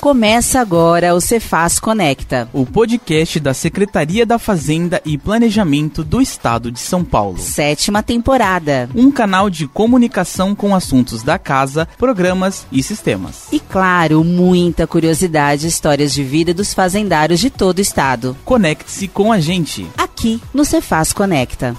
Começa agora o Cefaz Conecta, o podcast da Secretaria da Fazenda e Planejamento do Estado de São Paulo. Sétima temporada. Um canal de comunicação com assuntos da casa, programas e sistemas. E claro, muita curiosidade e histórias de vida dos fazendários de todo o estado. Conecte-se com a gente. Aqui no Cefaz Conecta.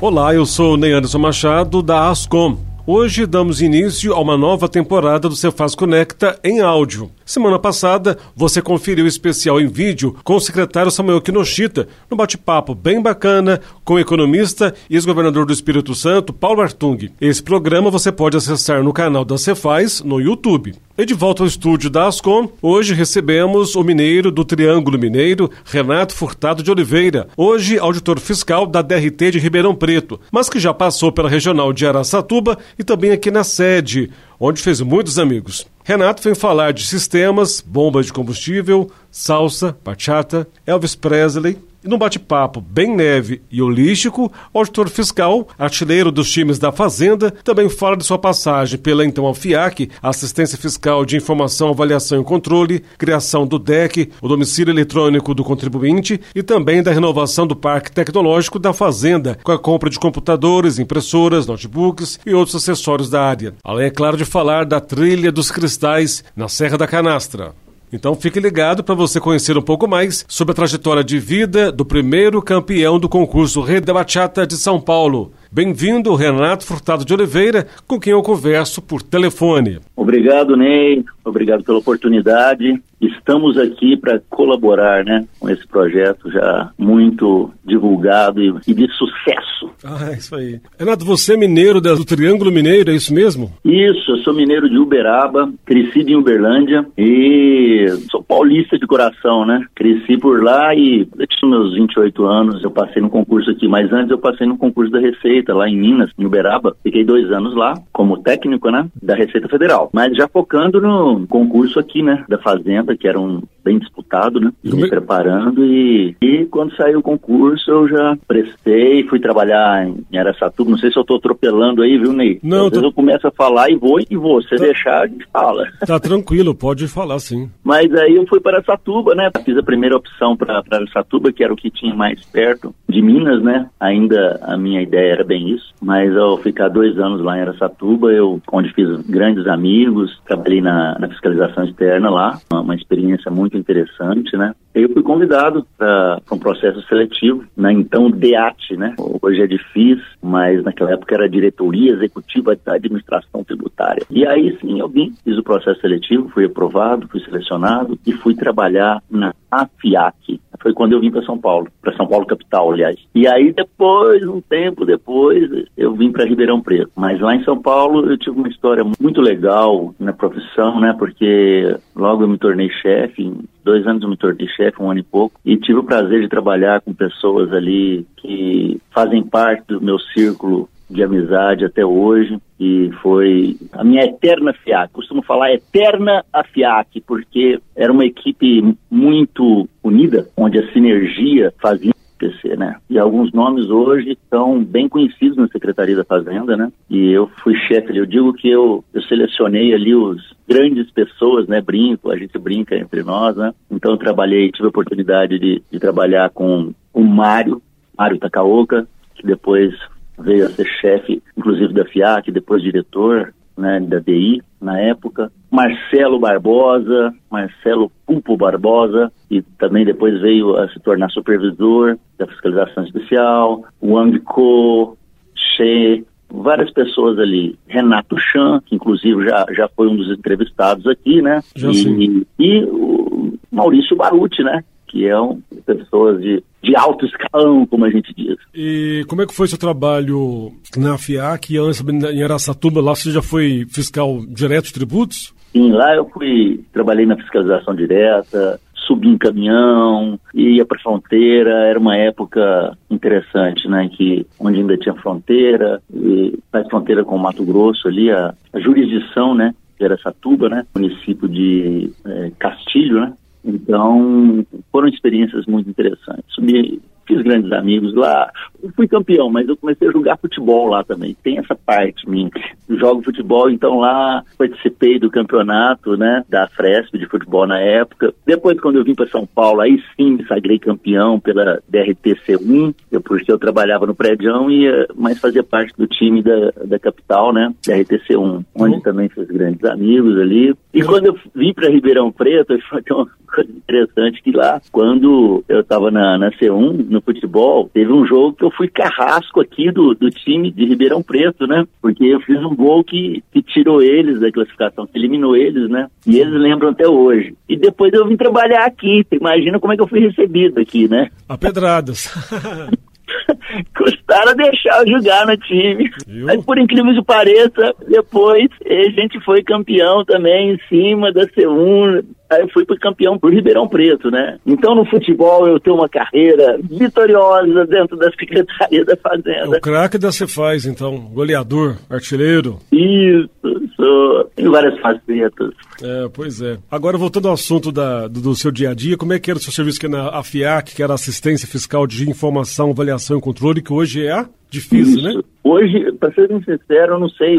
Olá, eu sou o Ney Anderson Machado da Ascom. Hoje damos início a uma nova temporada do Cefaz Conecta em áudio. Semana passada, você conferiu o especial em vídeo com o secretário Samuel Kinoshita, no bate-papo bem bacana com o economista e ex-governador do Espírito Santo, Paulo Artung. Esse programa você pode acessar no canal da Cefaz, no YouTube. E de volta ao estúdio da Ascom, hoje recebemos o mineiro do Triângulo Mineiro, Renato Furtado de Oliveira, hoje auditor fiscal da DRT de Ribeirão Preto, mas que já passou pela regional de Araçatuba e também aqui na sede, onde fez muitos amigos. Renato vem falar de sistemas, bombas de combustível, salsa, bachata, Elvis Presley, e num bate-papo bem neve e holístico, o auditor fiscal, artilheiro dos times da Fazenda, também fala de sua passagem pela então AFIAC, Assistência Fiscal de Informação, Avaliação e Controle, criação do DEC, o domicílio eletrônico do contribuinte e também da renovação do parque tecnológico da Fazenda, com a compra de computadores, impressoras, notebooks e outros acessórios da área. Além, é claro, de falar da trilha dos cristais na Serra da Canastra. Então fique ligado para você conhecer um pouco mais sobre a trajetória de vida do primeiro campeão do concurso Rei da Bachata de São Paulo. Bem-vindo, Renato Furtado de Oliveira, com quem eu converso por telefone. Obrigado, Ney. Obrigado pela oportunidade. Estamos aqui para colaborar né, com esse projeto já muito divulgado e, e, de sucesso. Ah, isso aí. Renato, você é mineiro do Triângulo Mineiro, é isso mesmo? Isso, eu sou mineiro de Uberaba, cresci em Uberlândia e sou paulista de coração, né? Cresci por lá e desde os meus 28 anos eu passei no concurso aqui, mas antes eu passei no concurso da Receita lá em Minas, em Uberaba. Fiquei dois anos lá como técnico, né, da Receita Federal. Mas já focando no concurso aqui, né, da Fazenda, que era um bem disputado, né? E me preparando e, e quando saiu o concurso eu já prestei, fui trabalhar em Araçatuba. Não sei se eu tô atropelando aí, viu, Ney? Não, Às tô... vezes eu começo a falar e vou e vou. Se tá... deixar, a gente fala. Tá tranquilo, pode falar sim. Mas aí eu fui para Araçatuba, né? Fiz a primeira opção para Araçatuba, que era o que tinha mais perto de Minas, né? Ainda a minha ideia era bem isso. Mas ao ficar dois anos lá em Araçatuba, eu, onde fiz grandes amigos, trabalhei na, na fiscalização externa lá, uma, uma experiência muito interessante, né? Eu fui convidado para um processo seletivo na então DEAT, né? Hoje é difícil, mas naquela época era Diretoria Executiva da Administração Tributária. E aí sim eu vim, fiz o processo seletivo, fui aprovado, fui selecionado e fui trabalhar na AFIAC. Foi quando eu vim para São Paulo, para São Paulo capital, aliás. E aí depois, um tempo depois, eu vim para Ribeirão Preto. Mas lá em São Paulo eu tive uma história muito legal na profissão, né? Porque logo eu me tornei chefe, em dois anos eu me tornei chefe, um ano e pouco, e tive o prazer de trabalhar com pessoas ali que fazem parte do meu círculo de amizade até hoje e foi a minha eterna FIAC. Costumo falar eterna a FIAC porque era uma equipe muito unida, onde a sinergia fazia acontecer, né? E alguns nomes hoje estão bem conhecidos na Secretaria da Fazenda, né? E eu fui chefe. Eu digo que eu, eu selecionei ali os grandes pessoas, né? Brinco, a gente brinca entre nós, né? Então eu trabalhei, tive a oportunidade de, de trabalhar com o Mário, Mário Takaoka, que depois veio a ser chefe, inclusive da FIAC, depois diretor né, da DI na época. Marcelo Barbosa, Marcelo Pulpo Barbosa, e também depois veio a se tornar supervisor da fiscalização especial, Wang Ko, She, várias pessoas ali. Renato Chan, que inclusive já, já foi um dos entrevistados aqui, né? Já e, sim. e o Maurício Baruti, né? Que é um pessoas de, de alto escalão, como a gente diz. E como é que foi seu trabalho na FIAC, antes em Araçatuba, lá você já foi fiscal direto de tributos? Sim, lá eu fui, trabalhei na fiscalização direta, subi em caminhão, ia para fronteira, era uma época interessante, né, que onde ainda tinha fronteira, e faz fronteira com o Mato Grosso ali, a, a jurisdição, né, de Araçatuba, né, município de é, Castilho, né, então, foram experiências muito interessantes. Subi, fiz grandes amigos lá. Eu fui campeão, mas eu comecei a jogar futebol lá também. Tem essa parte minha. jogo futebol, então lá participei do campeonato, né, da Fresp de futebol na época. Depois, quando eu vim para São Paulo, aí sim me sagrei campeão pela DRTC1, eu, porque eu trabalhava no prédio e mas fazia parte do time da, da capital, né, DRTC1, onde uhum. também fiz grandes amigos ali. E quando eu vim para Ribeirão Preto, foi uma coisa interessante que lá, quando eu estava na, na C1, no futebol, teve um jogo que eu fui carrasco aqui do, do time de Ribeirão Preto, né? Porque eu fiz um gol que, que tirou eles da classificação, que eliminou eles, né? E eles lembram até hoje. E depois eu vim trabalhar aqui. Imagina como é que eu fui recebido aqui, né? A pedradas. custaram deixar eu jogar no time. Mas por incrível que pareça, depois a gente foi campeão também em cima da C1. Aí eu fui campeão por Ribeirão Preto, né? Então no futebol eu tenho uma carreira vitoriosa dentro da Secretaria da Fazenda. É o craque da Cefaz, então, goleador, artilheiro. Isso, sou em várias facetas. É, pois é. Agora voltando ao assunto da, do, do, seu dia a dia, como é que era o seu serviço aqui na AFIAC, que era Assistência Fiscal de Informação, Avaliação e Controle, que hoje é a difícil, Isso. né? Hoje, para ser sincero, eu não sei,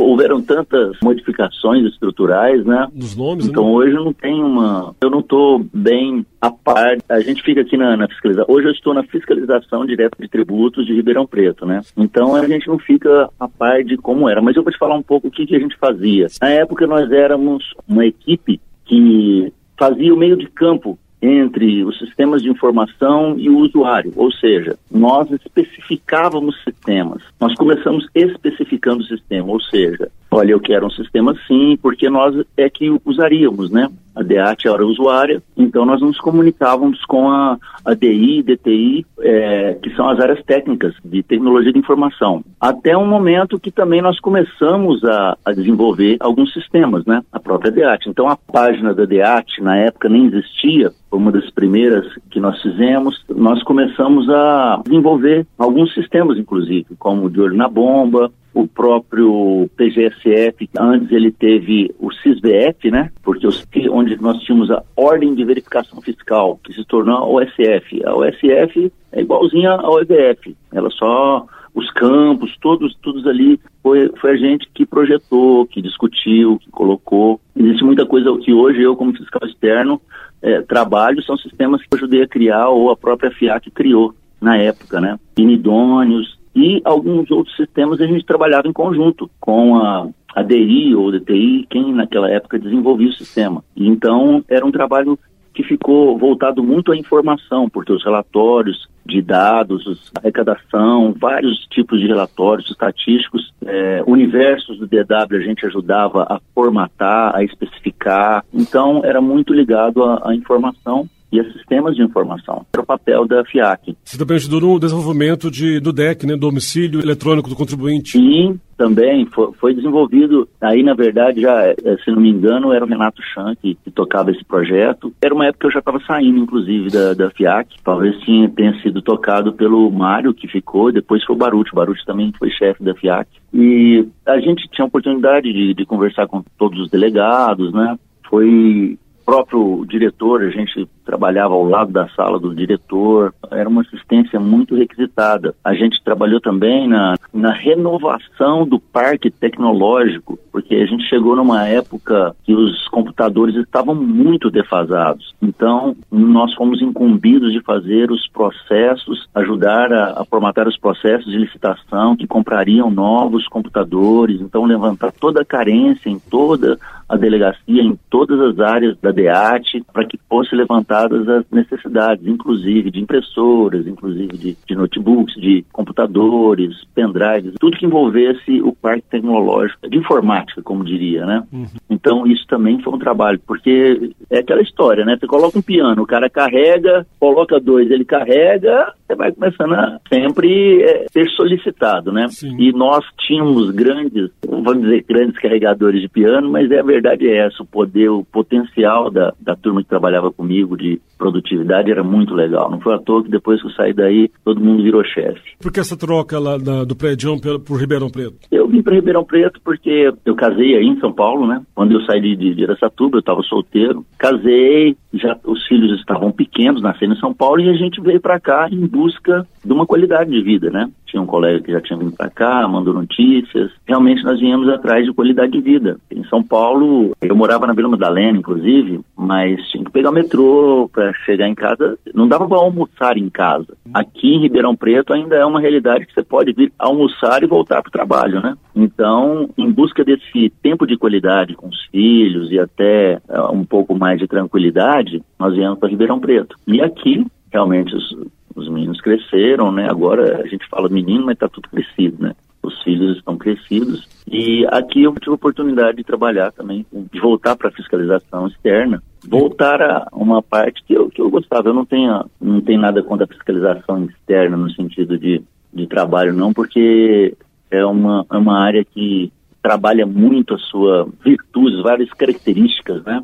houveram tantas modificações estruturais, né? Dos nomes, Então né? hoje eu não tenho uma. Eu não estou bem a par. A gente fica aqui na, na fiscalização. Hoje eu estou na fiscalização direta de tributos de Ribeirão Preto, né? Então a gente não fica a par de como era. Mas eu vou te falar um pouco o que, que a gente fazia. Na época nós éramos uma equipe que fazia o meio de campo entre os sistemas de informação e o usuário, ou seja, nós especificávamos sistemas. Nós começamos especificando o sistema, ou seja, olha, eu quero um sistema assim, porque nós é que usaríamos, né? A DEAT era usuária, então nós nos comunicávamos com a, a DI, DTI, é, que são as áreas técnicas de tecnologia de informação. Até um momento que também nós começamos a, a desenvolver alguns sistemas, né? A própria DEAT. Então a página da DEAT, na época, nem existia, foi uma das primeiras que nós fizemos. Nós começamos a desenvolver alguns sistemas, inclusive, como o de olho na bomba, o próprio PGSF, antes ele teve o CISVF, né? Porque os, onde nós tínhamos a Ordem de Verificação Fiscal, que se tornou a OSF. A OSF é igualzinha ao EVF, ela só os campos, todos, todos ali, foi, foi a gente que projetou, que discutiu, que colocou. Existe muita coisa que hoje eu, como fiscal externo, é, trabalho, são sistemas que eu ajudei a criar ou a própria FIAC criou na época, né? Inidôneos, e alguns outros sistemas a gente trabalhava em conjunto com a, a DI ou DTI, quem naquela época desenvolvia o sistema. Então era um trabalho que ficou voltado muito à informação, porque os relatórios de dados, arrecadação, vários tipos de relatórios estatísticos, é, universos do DW a gente ajudava a formatar, a especificar. Então era muito ligado à, à informação e a sistemas de informação. Era o papel da FIAC. Você também ajudou no desenvolvimento de, do DEC, né, do domicílio eletrônico do contribuinte. Sim, também foi, foi, desenvolvido. Aí, na verdade, já, é, se não me engano, era o Renato Chan que, que tocava esse projeto. Era uma época que eu já estava saindo, inclusive, da, da FIAC. Talvez tinha, tenha sido tocado pelo Mário, que ficou, depois foi o Baruch. O Baruch também foi chefe da FIAC. E a gente tinha a oportunidade de, de conversar com todos os delegados, né? Foi próprio diretor, a gente trabalhava ao lado da sala do diretor, era uma assistência muito requisitada. A gente trabalhou também na, na renovação do parque tecnológico, porque a gente chegou numa época que os computadores estavam muito defasados. Então, nós fomos incumbidos de fazer os processos, ajudar a, a formatar os processos de licitação que comprariam novos computadores, então levantar toda a carência em toda a delegacia, em todas as áreas da DEAT, para que fosse levantar às necessidades, inclusive de impressoras, inclusive de, de notebooks, de computadores, pendrives, tudo que envolvesse o parque tecnológico de informática, como diria, né? Uhum. Então isso também foi um trabalho, porque é aquela história, né? Você coloca um piano, o cara carrega, coloca dois, ele carrega, você vai começando a sempre é, ser solicitado, né? Sim. E nós tínhamos grandes, vamos dizer grandes carregadores de piano, mas é a verdade é essa, o poder, o potencial da, da turma que trabalhava comigo de produtividade era muito legal. Não foi à toa que depois que eu saí daí, todo mundo virou chefe. Por que essa troca lá da, do prédio por Ribeirão Preto? Eu vim para Ribeirão Preto porque eu casei aí em São Paulo, né? Quando eu saí de, de, de Aracatuba, eu estava solteiro. Casei, já os filhos estavam pequenos, nascendo em São Paulo, e a gente veio para cá em busca busca de uma qualidade de vida, né? Tinha um colega que já tinha vindo para cá, mandou notícias. Realmente nós viemos atrás de qualidade de vida. Em São Paulo, eu morava na Vila Madalena, inclusive, mas tinha que pegar o metrô para chegar em casa. Não dava para almoçar em casa. Aqui em Ribeirão Preto ainda é uma realidade que você pode vir almoçar e voltar para o trabalho, né? Então, em busca desse tempo de qualidade com os filhos e até uh, um pouco mais de tranquilidade, nós viemos para Ribeirão Preto. E aqui, realmente, os, os meninos cresceram, né? Agora a gente fala menino, mas está tudo crescido, né? Os filhos estão crescidos. E aqui eu tive a oportunidade de trabalhar também, de voltar para a fiscalização externa, voltar a uma parte que eu, que eu gostava. Eu não tenho, não tenho nada contra a fiscalização externa no sentido de, de trabalho, não, porque é uma, é uma área que trabalha muito a sua virtudes, várias características, né?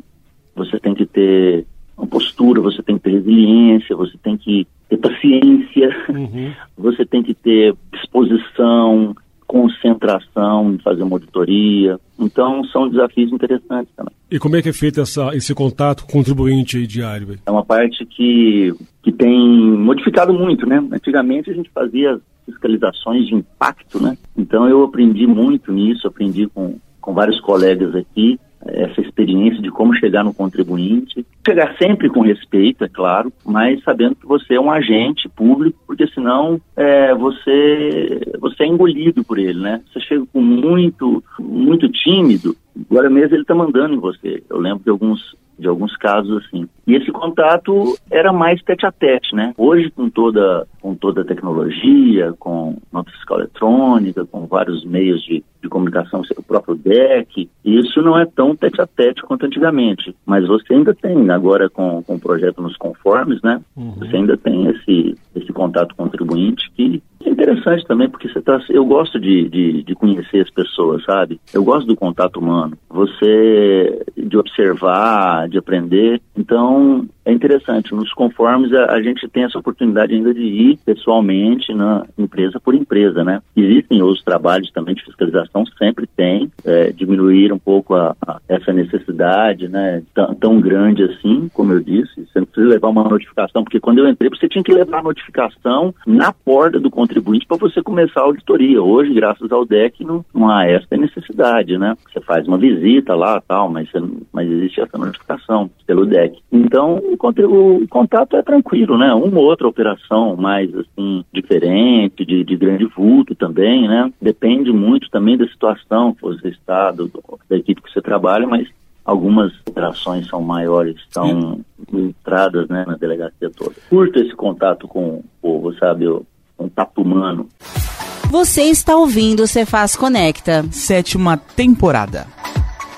Você tem que ter uma postura, você tem que ter resiliência, você tem que ter paciência, uhum. você tem que ter disposição, concentração em fazer uma auditoria. Então, são desafios interessantes também. E como é que é feito essa, esse contato contribuinte diário? É uma parte que, que tem modificado muito, né? Antigamente a gente fazia fiscalizações de impacto, né? Então eu aprendi muito nisso, aprendi com, com vários colegas aqui essa experiência de como chegar no contribuinte. Chegar sempre com respeito, é claro, mas sabendo que você é um agente público, porque senão é, você, você é engolido por ele, né? Você chega com muito, muito tímido, agora mesmo ele está mandando em você. Eu lembro de alguns de alguns casos assim. E esse contato era mais tete a tete, né? Hoje com toda com toda a tecnologia, com nota fiscal eletrônica, com vários meios de, de comunicação, o próprio DEC, isso não é tão tete a tete quanto antigamente. Mas você ainda tem, agora com, com o projeto nos conformes, né? Uhum. Você ainda tem esse, esse contato contribuinte que é interessante também, porque você tá, eu gosto de, de, de, conhecer as pessoas, sabe? Eu gosto do contato humano, você de observar, de aprender. Então, é interessante. Nos conformes, a, a, gente tem essa oportunidade ainda de ir pessoalmente na empresa por empresa, né? Existem outros trabalhos também de fiscalização, sempre tem, é, diminuir um pouco a, a, essa necessidade, né? Tão, tão, grande assim, como eu disse. Você não precisa levar uma notificação, porque quando eu entrei, você tinha que levar a notificação na porta do contribuinte para você começar a auditoria. Hoje, graças ao DEC, não, não há essa necessidade, né? Você faz uma visita lá, tal, mas, você, mas existe essa notificação pelo DEC. Então, o, o contato é tranquilo, né? Uma ou outra operação mais assim diferente, de, de grande vulto também, né? Depende muito também da situação que você está, do, da equipe que você trabalha, mas algumas operações são maiores, são entradas né, na delegacia toda. Curto esse contato com o povo, sabe? O contato humano. Você está ouvindo o Cefaz Conecta. Sétima temporada.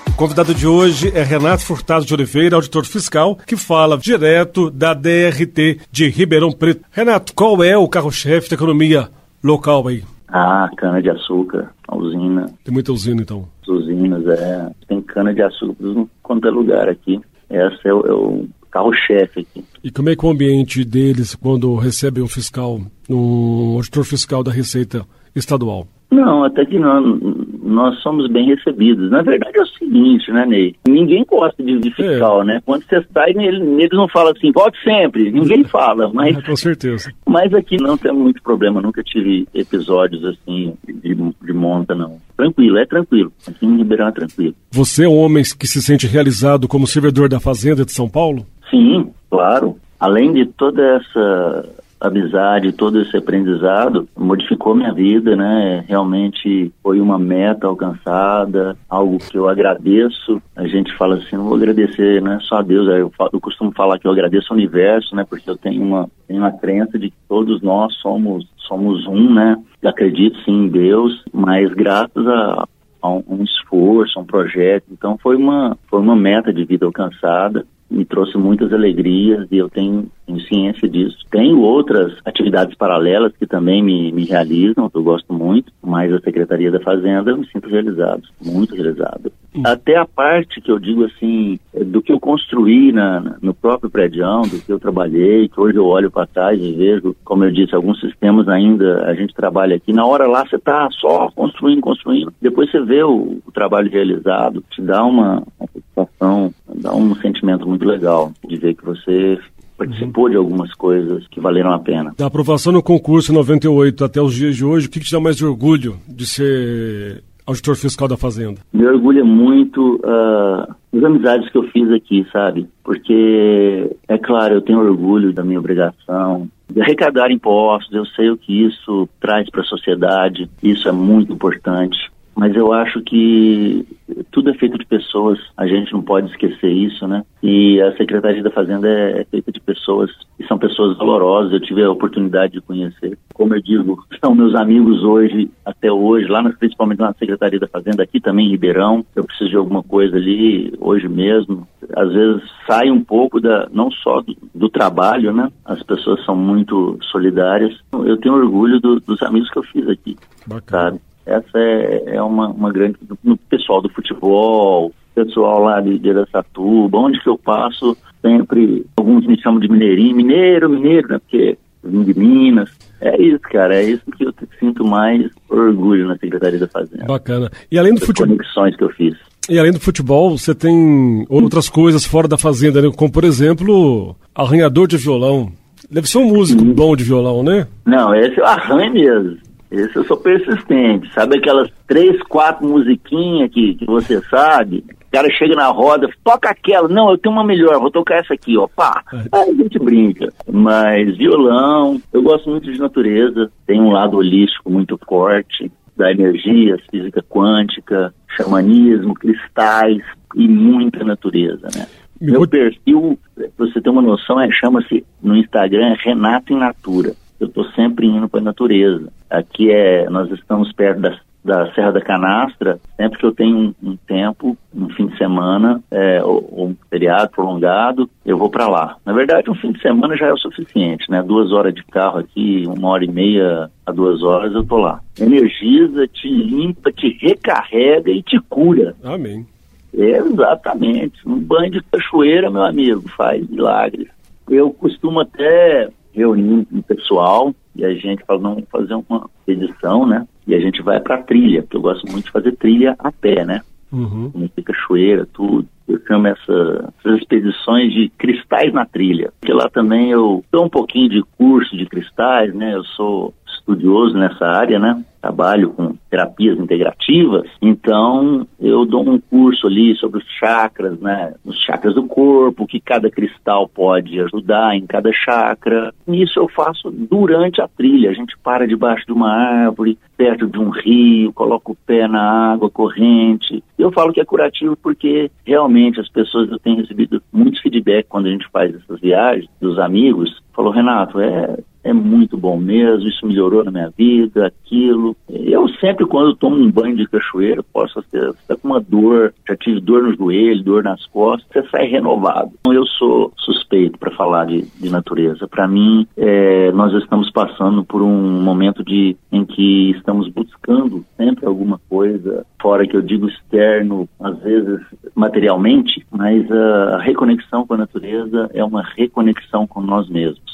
O convidado de hoje é Renato Furtado de Oliveira, auditor fiscal, que fala direto da DRT de Ribeirão Preto. Renato, qual é o carro-chefe da economia local aí? Ah, cana-de-açúcar, usina. Tem muita usina, então? As usinas, é. Tem cana-de-açúcar quanto é lugar aqui. Esse é o, é o carro-chefe aqui. E como é que o ambiente deles quando recebem um fiscal, um auditor fiscal da Receita Estadual? Não, até que não. Nós somos bem recebidos. Na verdade é o seguinte, né, Ney? Ninguém gosta de, de fiscal, é. né? Quando você sai, eles não falam assim, volte sempre. Ninguém fala, mas... É, com certeza. Mas aqui não tem muito problema. Nunca tive episódios assim de, de monta, não. Tranquilo, é tranquilo. Aqui em Ribeirão é tranquilo. Você é um homem que se sente realizado como servidor da Fazenda de São Paulo? Sim, claro. Além de toda essa amizade, todo esse aprendizado modificou minha vida, né? Realmente foi uma meta alcançada, algo que eu agradeço. A gente fala assim, não vou agradecer, né? Só a Deus. Eu, eu costumo falar que eu agradeço ao universo, né? Porque eu tenho uma, tenho uma crença de que todos nós somos, somos um, né? Eu acredito sim em Deus, mas graças a, um, esforço, um projeto. Então foi uma, foi uma meta de vida alcançada me trouxe muitas alegrias e eu tenho, tenho, ciência disso. Tenho outras atividades paralelas que também me, me realizam, que eu gosto muito, mas a Secretaria da Fazenda eu me sinto realizado, muito realizado. Hum. Até a parte que eu digo assim, do que eu construí na, no próprio prédio, do que eu trabalhei, que hoje eu olho para trás e vejo, como eu disse, alguns sistemas ainda a gente trabalha aqui. Na hora lá você está só construindo, construindo. Depois você vê o, o trabalho realizado, te dá uma, uma satisfação, dá um sentimento muito legal de ver que você participou uhum. de algumas coisas que valeram a pena. Da aprovação no concurso 98 até os dias de hoje, o que, que te dá mais orgulho de ser auditor fiscal da Fazenda? Me orgulha muito uh, as amizades que eu fiz aqui, sabe? Porque, é claro, eu tenho orgulho da minha obrigação de arrecadar impostos, eu sei o que isso traz para a sociedade, isso é muito importante mas eu acho que tudo é feito de pessoas, a gente não pode esquecer isso, né? E a Secretaria da Fazenda é, é feita de pessoas, e são pessoas valorosas, eu tive a oportunidade de conhecer. Como eu digo, são meus amigos hoje, até hoje, lá principalmente na Secretaria da Fazenda, aqui também em Ribeirão, eu preciso de alguma coisa ali, hoje mesmo. Às vezes sai um pouco da, não só do, do trabalho, né? As pessoas são muito solidárias. Eu tenho orgulho do, dos amigos que eu fiz aqui, Bacana. sabe? Essa é, é uma, uma grande. No pessoal do futebol, pessoal lá de, de Aracatuba, onde que eu passo, sempre. Alguns me chamam de mineirinho, mineiro, mineiro, né? Porque vim de Minas. É isso, cara, é isso que eu sinto mais orgulho na Secretaria da Fazenda. Bacana. E além do futebol. conexões que eu fiz. E além do futebol, você tem outras coisas fora da Fazenda, né? como por exemplo, arranhador de violão. Deve ser um músico Sim. bom de violão, né? Não, esse eu arranho mesmo. Esse eu sou persistente. Sabe aquelas três, quatro musiquinhas que, que você sabe? O cara chega na roda, toca aquela. Não, eu tenho uma melhor, vou tocar essa aqui, ó. Pá. É. Aí a gente brinca. Mas violão, eu gosto muito de natureza. Tem um lado holístico muito forte. Da energia, física quântica, xamanismo, cristais e muita natureza, né? Meu perfil, pra você ter uma noção, é, chama-se no Instagram Renato em Natura eu estou sempre indo para a natureza. Aqui é, nós estamos perto da, da Serra da Canastra, sempre que eu tenho um, um tempo, um fim de semana, é, ou, ou, um feriado prolongado, eu vou para lá. Na verdade, um fim de semana já é o suficiente, né? Duas horas de carro aqui, uma hora e meia a duas horas, eu tô lá. Energiza, te limpa, te recarrega e te cura. Amém. Exatamente. Um banho de cachoeira, meu amigo, faz milagres. Eu costumo até reunir um pessoal e a gente fala, vamos fazer uma edição, né? E a gente vai para trilha, porque eu gosto muito de fazer trilha a pé, né? Uhum. Cachoeira, tudo. Eu chamo essa, essas expedições de cristais na trilha. Porque lá também eu dou um pouquinho de curso de cristais, né? Eu sou estudioso nessa área, né? Trabalho com terapias integrativas, então eu dou um curso ali sobre os chakras, né? Os chakras do corpo, que cada cristal pode ajudar em cada chakra. Isso eu faço durante a trilha. A gente para debaixo de uma árvore, perto de um rio, coloca o pé na água corrente. Eu falo que é curativo porque realmente as pessoas eu tenho recebido muitos feedback quando a gente faz essas viagens dos amigos. Falou, Renato, é é muito bom mesmo, isso melhorou na minha vida, aquilo. Eu sempre, quando tomo um banho de cachoeira, posso ter, tá com uma dor, já tive dor no joelho, dor nas costas, você sai renovado. Então, eu sou suspeito para falar de, de natureza. Para mim, é, nós estamos passando por um momento de, em que estamos buscando sempre alguma coisa, fora que eu digo externo, às vezes materialmente, mas a reconexão com a natureza é uma reconexão com nós mesmos.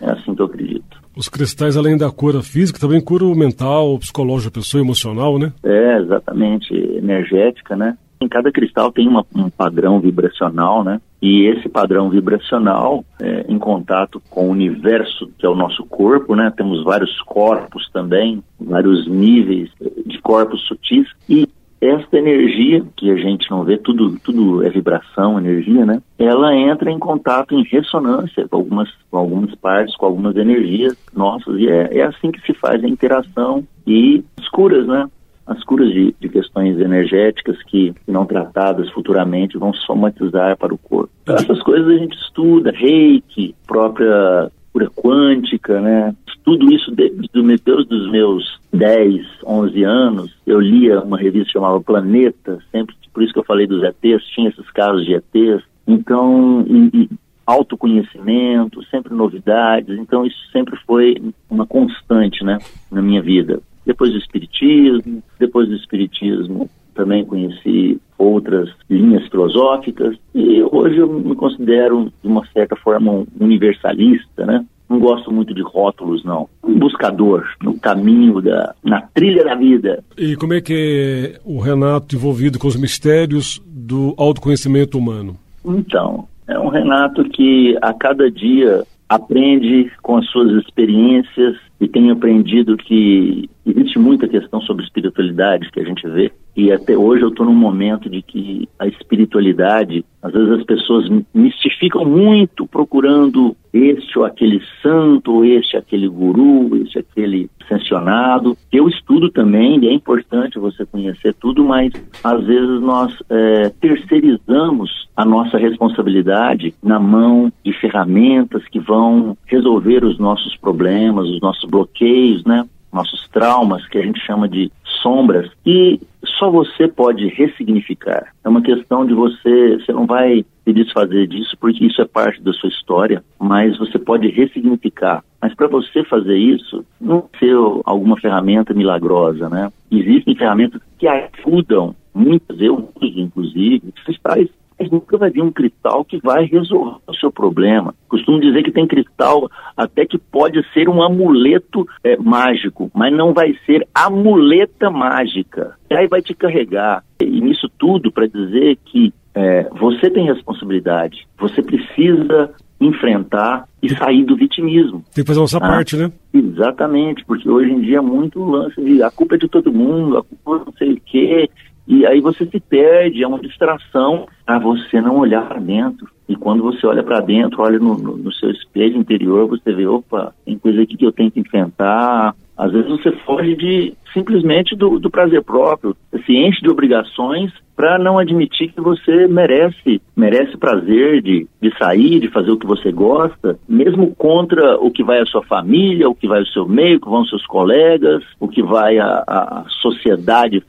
É assim que eu acredito. Os cristais, além da cura física, também curam o mental, o psicológico da pessoa, emocional, né? É, exatamente. Energética, né? Em cada cristal tem uma, um padrão vibracional, né? E esse padrão vibracional, é, em contato com o universo, que é o nosso corpo, né? Temos vários corpos também, vários níveis de corpos sutis. E esta energia, que a gente não vê, tudo, tudo é vibração, energia, né? Ela entra em contato, em ressonância com algumas, com algumas partes, com algumas energias nossas, e é, é assim que se faz a interação e as curas, né? As curas de, de questões energéticas que, que, não tratadas futuramente vão somatizar para o corpo. Essas coisas a gente estuda, reiki, própria quântica, né? Tudo isso desde os meus 10, 11 anos, eu lia uma revista chamada Planeta, sempre, por isso que eu falei dos ETs, tinha esses casos de ETs. Então, e, e autoconhecimento, sempre novidades, então isso sempre foi uma constante, né, na minha vida. Depois do espiritismo, depois do espiritismo também conheci outras linhas filosóficas e hoje eu me considero de uma certa forma universalista, né? Não gosto muito de rótulos, não. Um buscador no caminho da, na trilha da vida. E como é que é o Renato envolvido com os mistérios do autoconhecimento humano? Então, É um Renato que a cada dia aprende com as suas experiências e tem aprendido que existe muita questão sobre espiritualidade que a gente vê e até hoje eu estou num momento de que a espiritualidade, às vezes as pessoas mistificam muito procurando este ou aquele santo, ou este aquele guru, este aquele sancionado. Eu estudo também, e é importante você conhecer tudo, mas às vezes nós é, terceirizamos a nossa responsabilidade na mão de ferramentas que vão resolver os nossos problemas, os nossos bloqueios, né? nossos traumas, que a gente chama de sombras, e só você pode ressignificar. É uma questão de você, você não vai se desfazer disso porque isso é parte da sua história, mas você pode ressignificar. Mas para você fazer isso, não ser alguma ferramenta milagrosa, né? Existem ferramentas que ajudam, muitas eu uso inclusive, cristais mas nunca vai vir um cristal que vai resolver o seu problema. Costumo dizer que tem cristal até que pode ser um amuleto é, mágico, mas não vai ser amuleta mágica. E aí vai te carregar. E nisso tudo para dizer que é, você tem responsabilidade, você precisa enfrentar e sair do vitimismo. Tem que fazer a nossa ah, parte, né? Exatamente, porque hoje em dia é muito lance de a culpa é de todo mundo, a culpa é não sei o quê, e aí você se perde, é uma distração para você não olhar para dentro. E quando você olha para dentro, olha no, no, no, seu espelho interior, você vê, opa, tem coisa aqui que eu tenho que enfrentar. Às vezes você foge de simplesmente do, do prazer próprio, se enche de obrigações para não admitir que você merece, merece prazer de, de sair, de fazer o que você gosta, mesmo contra o que vai a sua família, o que vai o seu meio, o que vão seus colegas, o que vai a, a sociedade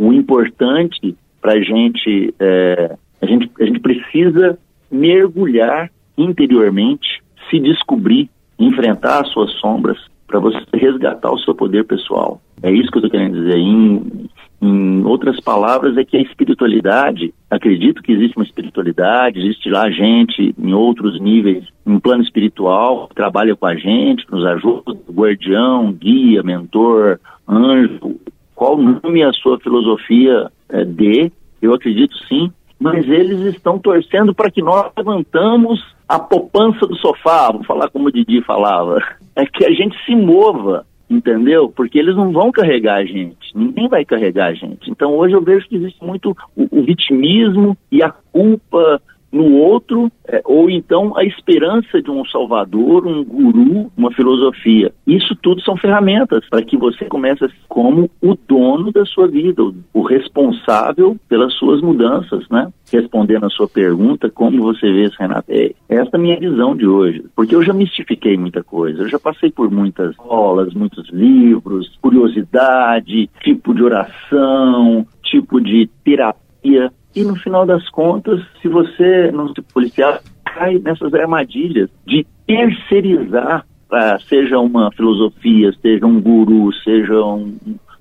o importante para a gente, é, a gente, a gente precisa mergulhar interiormente, se descobrir, enfrentar as suas sombras para você resgatar o seu poder pessoal. É isso que eu estou querendo dizer. Em, em outras palavras, é que a espiritualidade, acredito que existe uma espiritualidade, existe lá gente em outros níveis, em plano espiritual, trabalha com a gente, nos ajuda, guardião, guia, mentor, anjo, qual nome a sua filosofia é, dê, eu acredito sim, mas eles estão torcendo para que nós levantamos a poupança do sofá, vou falar como o Didi falava, é que a gente se mova, entendeu? Porque eles não vão carregar a gente, ninguém vai carregar a gente. Então hoje eu vejo que existe muito o, o vitimismo e a culpa no outro, é, ou então a esperança de um salvador, um guru, uma filosofia. Isso tudo são ferramentas para que você comece como o dono da sua vida, o, responsável pelas suas mudanças, né? Respondendo a sua pergunta, como você vê isso, Renato? É, essa é a minha visão de hoje, porque eu já mistifiquei muita coisa, eu já passei por muitas aulas, muitos livros, curiosidade, tipo de oração, tipo de terapia e no final das contas, se você não se policiar, cai nessas armadilhas de terceirizar, ah, seja uma filosofia, seja um guru, seja um,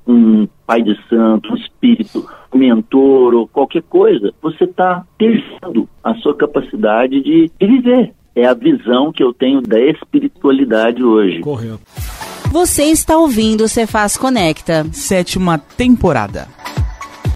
um pai de santo, um espírito, um mentor ou qualquer coisa, você está terceando a sua capacidade de, de viver. É a visão que eu tenho da espiritualidade hoje. Correto. Você está ouvindo o Cefaz Conecta. Sétima temporada.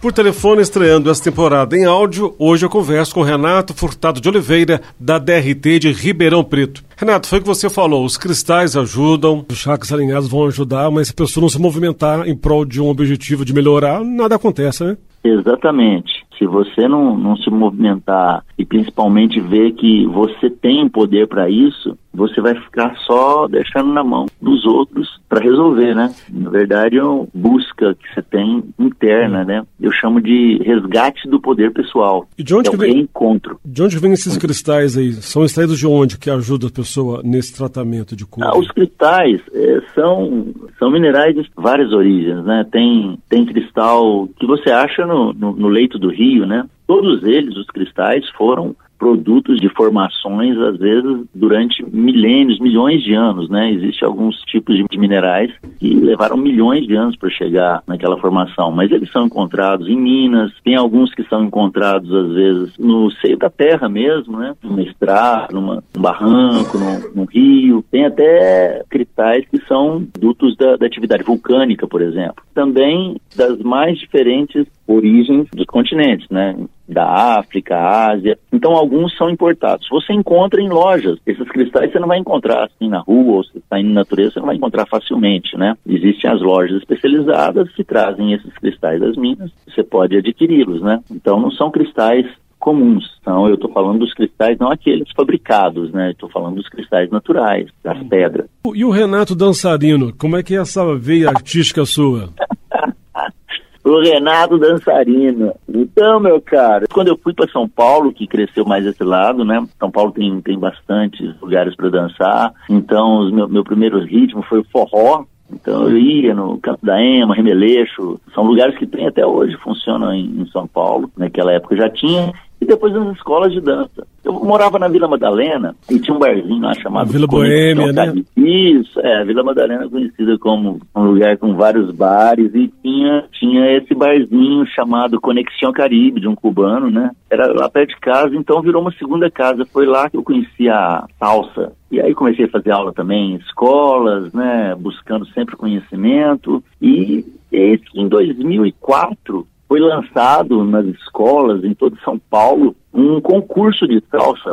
Por telefone, estreando essa temporada em áudio, hoje eu converso com Renato Furtado de Oliveira, da DRT de Ribeirão Preto. Renato, foi o que você falou, os cristais ajudam, os chakras alinhados vão ajudar, mas se a pessoa não se movimentar em prol de um objetivo de melhorar, nada acontece, né? Exatamente. Se você não, não se movimentar e principalmente ver que você tem poder para isso, você vai ficar só deixando na mão dos outros para resolver, né? Na verdade, é uma busca que você tem interna, né? Eu chamo de resgate do poder pessoal. E de onde é que vem? Encontro. De onde vem esses cristais aí? São extraídos de onde que ajuda a pessoa nesse tratamento de cura? Ah, os cristais é, são são minerais de várias origens, né? Tem tem cristal que você acha no, no, no leito do rio, né? Todos eles, os cristais, foram produtos de formações, às vezes, durante milênios, milhões de anos, né? Existem alguns tipos de minerais que levaram milhões de anos para chegar naquela formação, mas eles são encontrados em minas, tem alguns que são encontrados, às vezes, no seio da terra mesmo, né? Numa estrada, numa, num barranco, num, num, rio. Tem até cristais que são dutos da, da atividade vulcânica, por exemplo. Também das mais diferentes origens dos continentes, né? Da África, Ásia. Então, alguns são importados. Você encontra em lojas. Esses cristais você não vai encontrar assim na rua ou se está indo na natureza, você não vai encontrar facilmente, né? Existem as lojas especializadas que trazem esses cristais das minas. Você pode adquiri-los, né? Então, não são cristais comuns. Então, eu estou falando dos cristais, não aqueles fabricados, né? Estou falando dos cristais naturais, das pedras. E o Renato Dançarino, como é que é essa veia artística sua? Renato Dançarino. Então, meu cara, quando eu fui para São Paulo, que cresceu mais esse lado, né? São Paulo tem, tem bastantes lugares para dançar. Então, meu, meu primeiro ritmo foi o forró, então eu ia no Campo da Ema, Remeleixo, são lugares que tem até hoje, funcionam em, em São Paulo, naquela época já tinha, e depois nas escolas de dança. Eu morava na Vila Madalena e tinha um barzinho lá chamado Vila Boêmia, né? Isso, é, a Vila Madalena é conhecida como um lugar com vários bares e tinha, tinha esse barzinho chamado Conexão Caribe, de um cubano, né? Era lá perto de casa, então virou uma segunda casa. Foi lá que eu conheci a salsa. E aí comecei a fazer aula também em escolas, né? Buscando sempre conhecimento. E esse, em 2004 foi lançado nas escolas em todo São Paulo um concurso de salsa.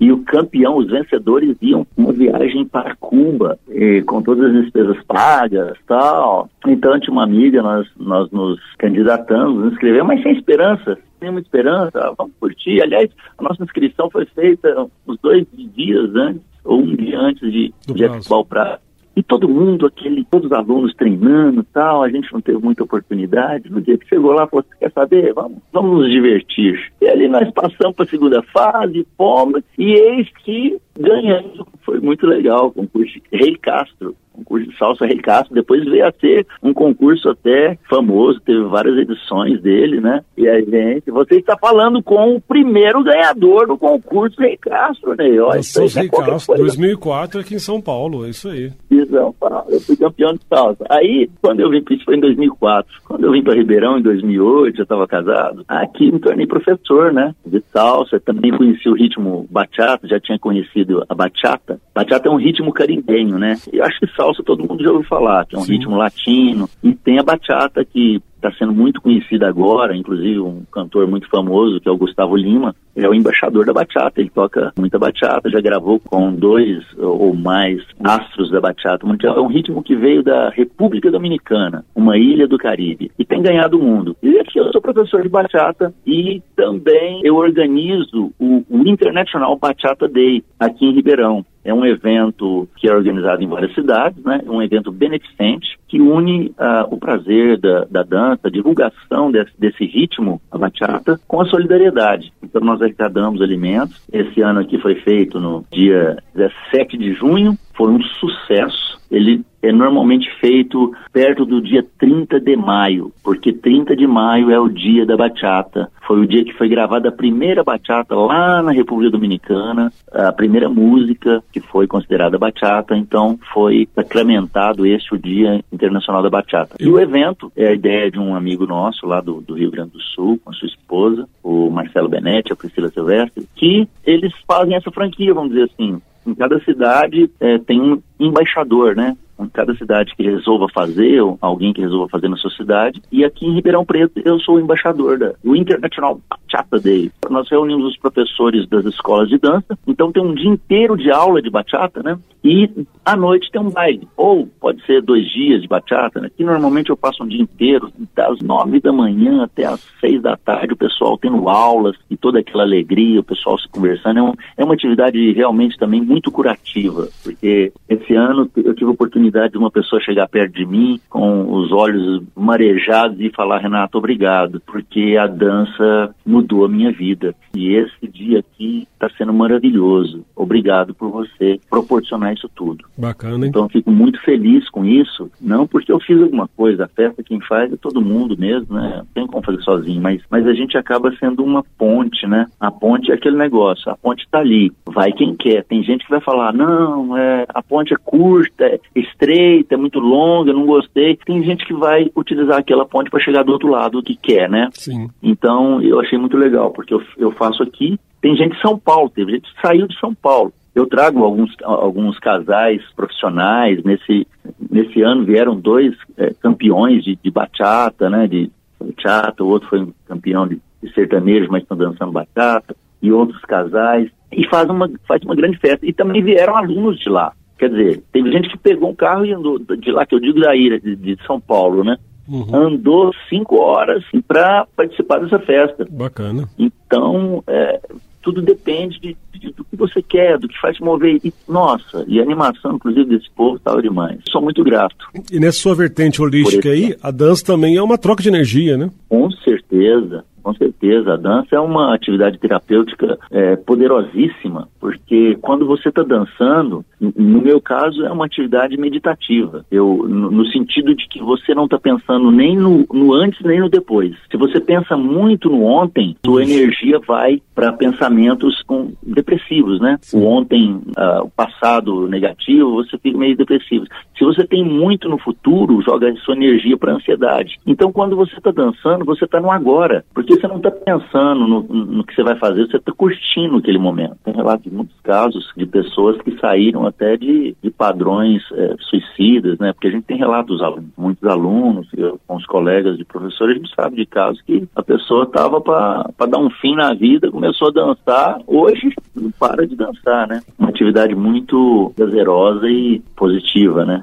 E o campeão, os vencedores iam uma viagem para Cuba, com todas as despesas pagas tal. Então, tinha uma amiga, nós, nós nos candidatamos, nos inscrevemos, mas sem esperança. Sem uma esperança, vamos curtir. Aliás, a nossa inscrição foi feita uns dois dias antes, ou um dia antes de, de acabar o prazo. E todo mundo, aquele, todos os alunos treinando tal, a gente não teve muita oportunidade. No dia que chegou lá, falou, quer saber? Vamos, vamos nos divertir. E ali nós passamos para a segunda fase, fomos, e eis que ganhamos. Foi muito legal o concurso Rei Castro concurso de salsa Rei Castro, depois veio a ser um concurso até famoso, teve várias edições dele, né? E a gente, você está falando com o primeiro ganhador do concurso Rei Castro, né? Olha, Salsa Rei Castro, 2004 aqui em São Paulo, é isso aí. Em São Paulo, eu fui campeão de salsa. Aí, quando eu vim, isso foi em 2004, quando eu vim para Ribeirão em 2008, já estava casado, aqui me tornei professor, né? De salsa, também conheci o ritmo bachata, já tinha conhecido a bachata. Bachata é um ritmo carimbenho, né? E acho que salsa salsa todo mundo já ouviu falar, que é um Sim. ritmo latino. E tem a bachata que está sendo muito conhecida agora, inclusive um cantor muito famoso, que é o Gustavo Lima, é o embaixador da bachata, ele toca muita bachata, já gravou com dois ou mais astros da bachata mundial. É um ritmo que veio da República Dominicana, uma ilha do Caribe, e tem ganhado o mundo. E aqui eu sou professor de bachata e também eu organizo o, o International Bachata Day aqui em Ribeirão. É um evento que é organizado em várias cidades, né? É um evento beneficente que une uh, o prazer da, da dança, divulgação desse, desse ritmo, a bachata, com a solidariedade. Então nós arrecadamos alimentos. Esse ano aqui foi feito no dia 17 de junho, foi um sucesso. Ele é normalmente feito perto do dia 30 de maio, porque 30 de maio é o dia da bachata. Foi o dia que foi gravada a primeira bachata lá na República Dominicana, a primeira música que foi considerada bachata, então foi sacramentado este o Dia Internacional da Bachata. E o evento é a ideia de um amigo nosso lá do, do Rio Grande do Sul, com a sua esposa, o Marcelo Benetti, a Priscila Silvestre, que eles fazem essa franquia, vamos dizer assim, em cada cidade é, tem um embaixador, né? Cada cidade que resolva fazer, ou alguém que resolva fazer na sua cidade. E aqui em Ribeirão Preto eu sou o embaixador da, do International Bachata Day. Nós reunimos os professores das escolas de dança, então tem um dia inteiro de aula de bachata, né? E à noite tem um baile. Ou pode ser dois dias de bachata, né? Que normalmente eu passo um dia inteiro, das nove da manhã até as seis da tarde, o pessoal tendo aulas e toda aquela alegria, o pessoal se conversando. É, um, é uma atividade realmente também muito curativa, porque esse ano eu tive a oportunidade de uma pessoa chegar perto de mim com os olhos marejados e falar, Renato, obrigado, porque a dança mudou a minha vida. E esse dia aqui está sendo maravilhoso. Obrigado por você proporcionar isso tudo. Bacana, hein? Então fico muito feliz com isso, não porque eu fiz alguma coisa, a festa quem faz é todo mundo mesmo, né? Não tem como fazer sozinho, mas, mas a gente acaba sendo uma ponte, né? A ponte é aquele negócio, a ponte está ali, vai quem quer. Tem gente que vai falar, não, é, a ponte é curta, é estreita, é muito longa, não gostei. Tem gente que vai utilizar aquela ponte para chegar do outro lado, o que quer, né? Sim. Então eu achei muito legal, porque eu, eu faço aqui, tem gente de São Paulo, teve gente que saiu de São Paulo. Eu trago alguns, alguns casais profissionais. Nesse, nesse ano vieram dois é, campeões de, de bachata, né? De bachata, o outro foi um campeão de de sertanejos, mas estão dançando bachata, e outros casais, e faz uma, faz uma grande festa. E também vieram alunos de lá. Quer dizer, teve gente que pegou um carro e andou de lá, que eu digo da ilha, de, de São Paulo, né? Uhum. Andou cinco horas para participar dessa festa. Bacana. Então, é, tudo depende de, de, do que você quer, do que faz te mover. E, nossa, e a animação, inclusive, desse povo estava demais. Sou muito grato. E nessa sua vertente holística aí, a dança também é uma troca de energia, né? Com certeza com certeza. A dança é uma atividade terapêutica é, poderosíssima, porque quando você está dançando, no meu caso, é uma atividade meditativa. Eu, no, no sentido de que você não está pensando nem no, no, antes nem no depois. Se você pensa muito no ontem, sua energia vai para pensamentos com, depressivos, né? O ontem, uh, o passado negativo, você fica meio depressivo. Se você tem muito no futuro, joga sua energia para ansiedade. Então, quando você está dançando, você está no agora, porque você não está pensando no, no, que você vai fazer, você está curtindo aquele momento. Tem relatos de muitos casos de pessoas que saíram até de, de padrões é, suicidas, né? Porque a gente tem relatos, muitos alunos, eu, com os colegas de professores, a gente sabe de casos que a pessoa estava para dar um fim na vida, começou a dançar, hoje não para de dançar, né? Uma atividade muito prazerosa e positiva, né?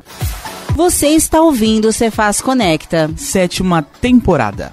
Você está ouvindo o Cefaz Conecta. Sétima temporada.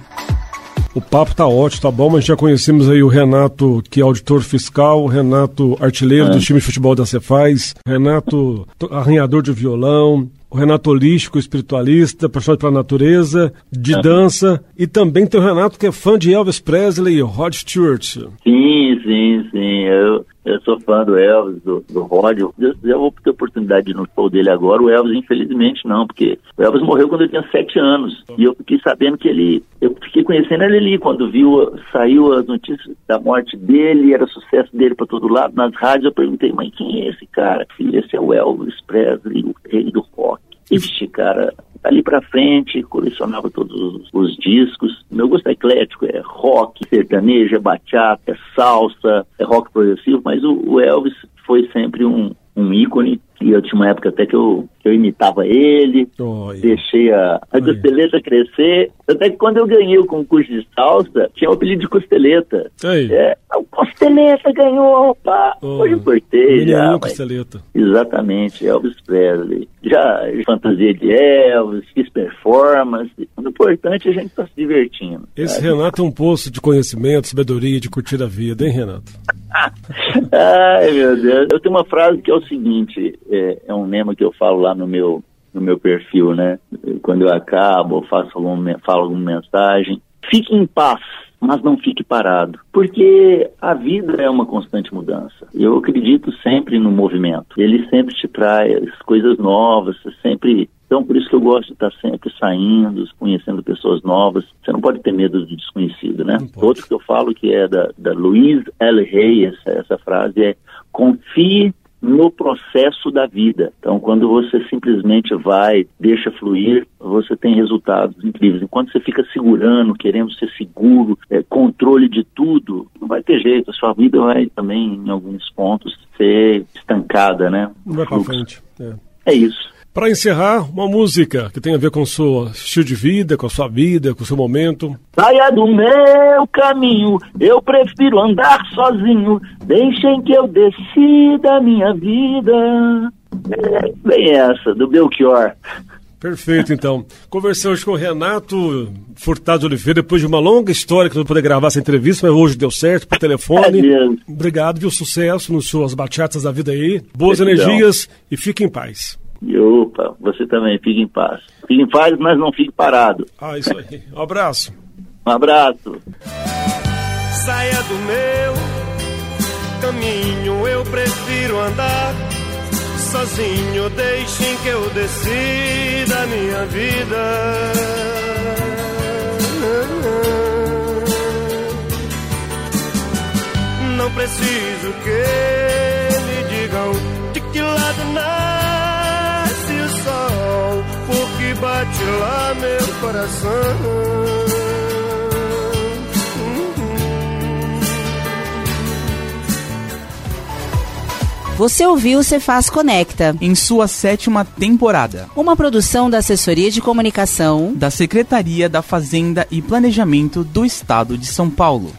O papo tá ótimo, tá bom, mas já conhecemos aí o Renato, que é auditor fiscal, o Renato artilheiro é. do time de futebol da Cefaz, Renato arranhador de violão, o Renato holístico, espiritualista, apaixonado pela natureza, de é. dança, e também tem o Renato que é fã de Elvis Presley e Rod Stewart. Sim, sim, sim. Eu, eu sou fã do Elvis, do, do Rod. Eu, eu vou ter oportunidade de ir no show dele agora. O Elvis, infelizmente, não, porque o Elvis morreu quando ele tinha sete anos. E eu fiquei sabendo que ele. Eu fiquei conhecendo ele ali quando viu, saiu as notícias da morte dele, era sucesso dele para todo lado. Nas rádios eu perguntei, mãe, quem é esse cara? Filho, esse é o Elvis Presley, o rei do rock. Ixi, cara, ali pra frente, colecionava todos os, os, discos. Meu gosto é eclético, é rock, sertanejo, é bachata, é salsa, é rock progressivo, mas o, o Elvis foi sempre um, um ícone e eu tinha uma época até que eu, que eu imitava ele, oh, deixei a, a costeleta crescer. Até que quando eu ganhei o concurso de salsa, tinha o apelido de costeleta. É, o costeleta ganhou, opa! Oh, Hoje importei já. Mas, costeleta. Exatamente, Elvis Presley. Já fantasia de Elvis, fiz performance. O importante é a gente estar tá se divertindo. Esse sabe? Renato é um poço de conhecimento, sabedoria, de curtir a vida, hein, Renato? Ai, meu Deus. Eu tenho uma frase que é o seguinte: é, é um lema que eu falo lá no meu, no meu perfil, né? Quando eu acabo, faço algum, falo alguma mensagem. Fique em paz, mas não fique parado, porque a vida é uma constante mudança. Eu acredito sempre no movimento. Ele sempre te traz coisas novas, sempre então, por isso que eu gosto de estar sempre saindo, conhecendo pessoas novas. Você não pode ter medo do desconhecido, né? Outro que eu falo que é da, da Louise L. Hay, essa, essa frase é confie no processo da vida. Então, quando você simplesmente vai, deixa fluir, você tem resultados incríveis. Enquanto você fica segurando, querendo ser seguro, é, controle de tudo, não vai ter jeito. A sua vida vai também, em alguns pontos, ser estancada, né? Não vai para frente. É. é isso. Para encerrar, uma música que tem a ver com o seu estilo de vida, com a sua vida, com o seu momento. Saia do meu caminho, eu prefiro andar sozinho. Deixem que eu decida a minha vida. É, bem essa, do Belchior. Perfeito, então. Conversamos com o Renato Furtado Oliveira, depois de uma longa história que não poder gravar essa entrevista, mas hoje deu certo por telefone. É Obrigado, viu? Sucesso nas suas bachatas da vida aí. Boas energias e fique em paz. E opa, você também, fique em paz. Fique em paz, mas não fique parado. Ah, isso aí. Um abraço. um abraço. Saia do meu caminho, eu prefiro andar sozinho. Deixem que eu decida a minha vida. Não preciso que me digam de que lado não bate lá meu coração. Você ouviu o Cefaz Conecta. Em sua sétima temporada. Uma produção da Assessoria de Comunicação da Secretaria da Fazenda e Planejamento do Estado de São Paulo.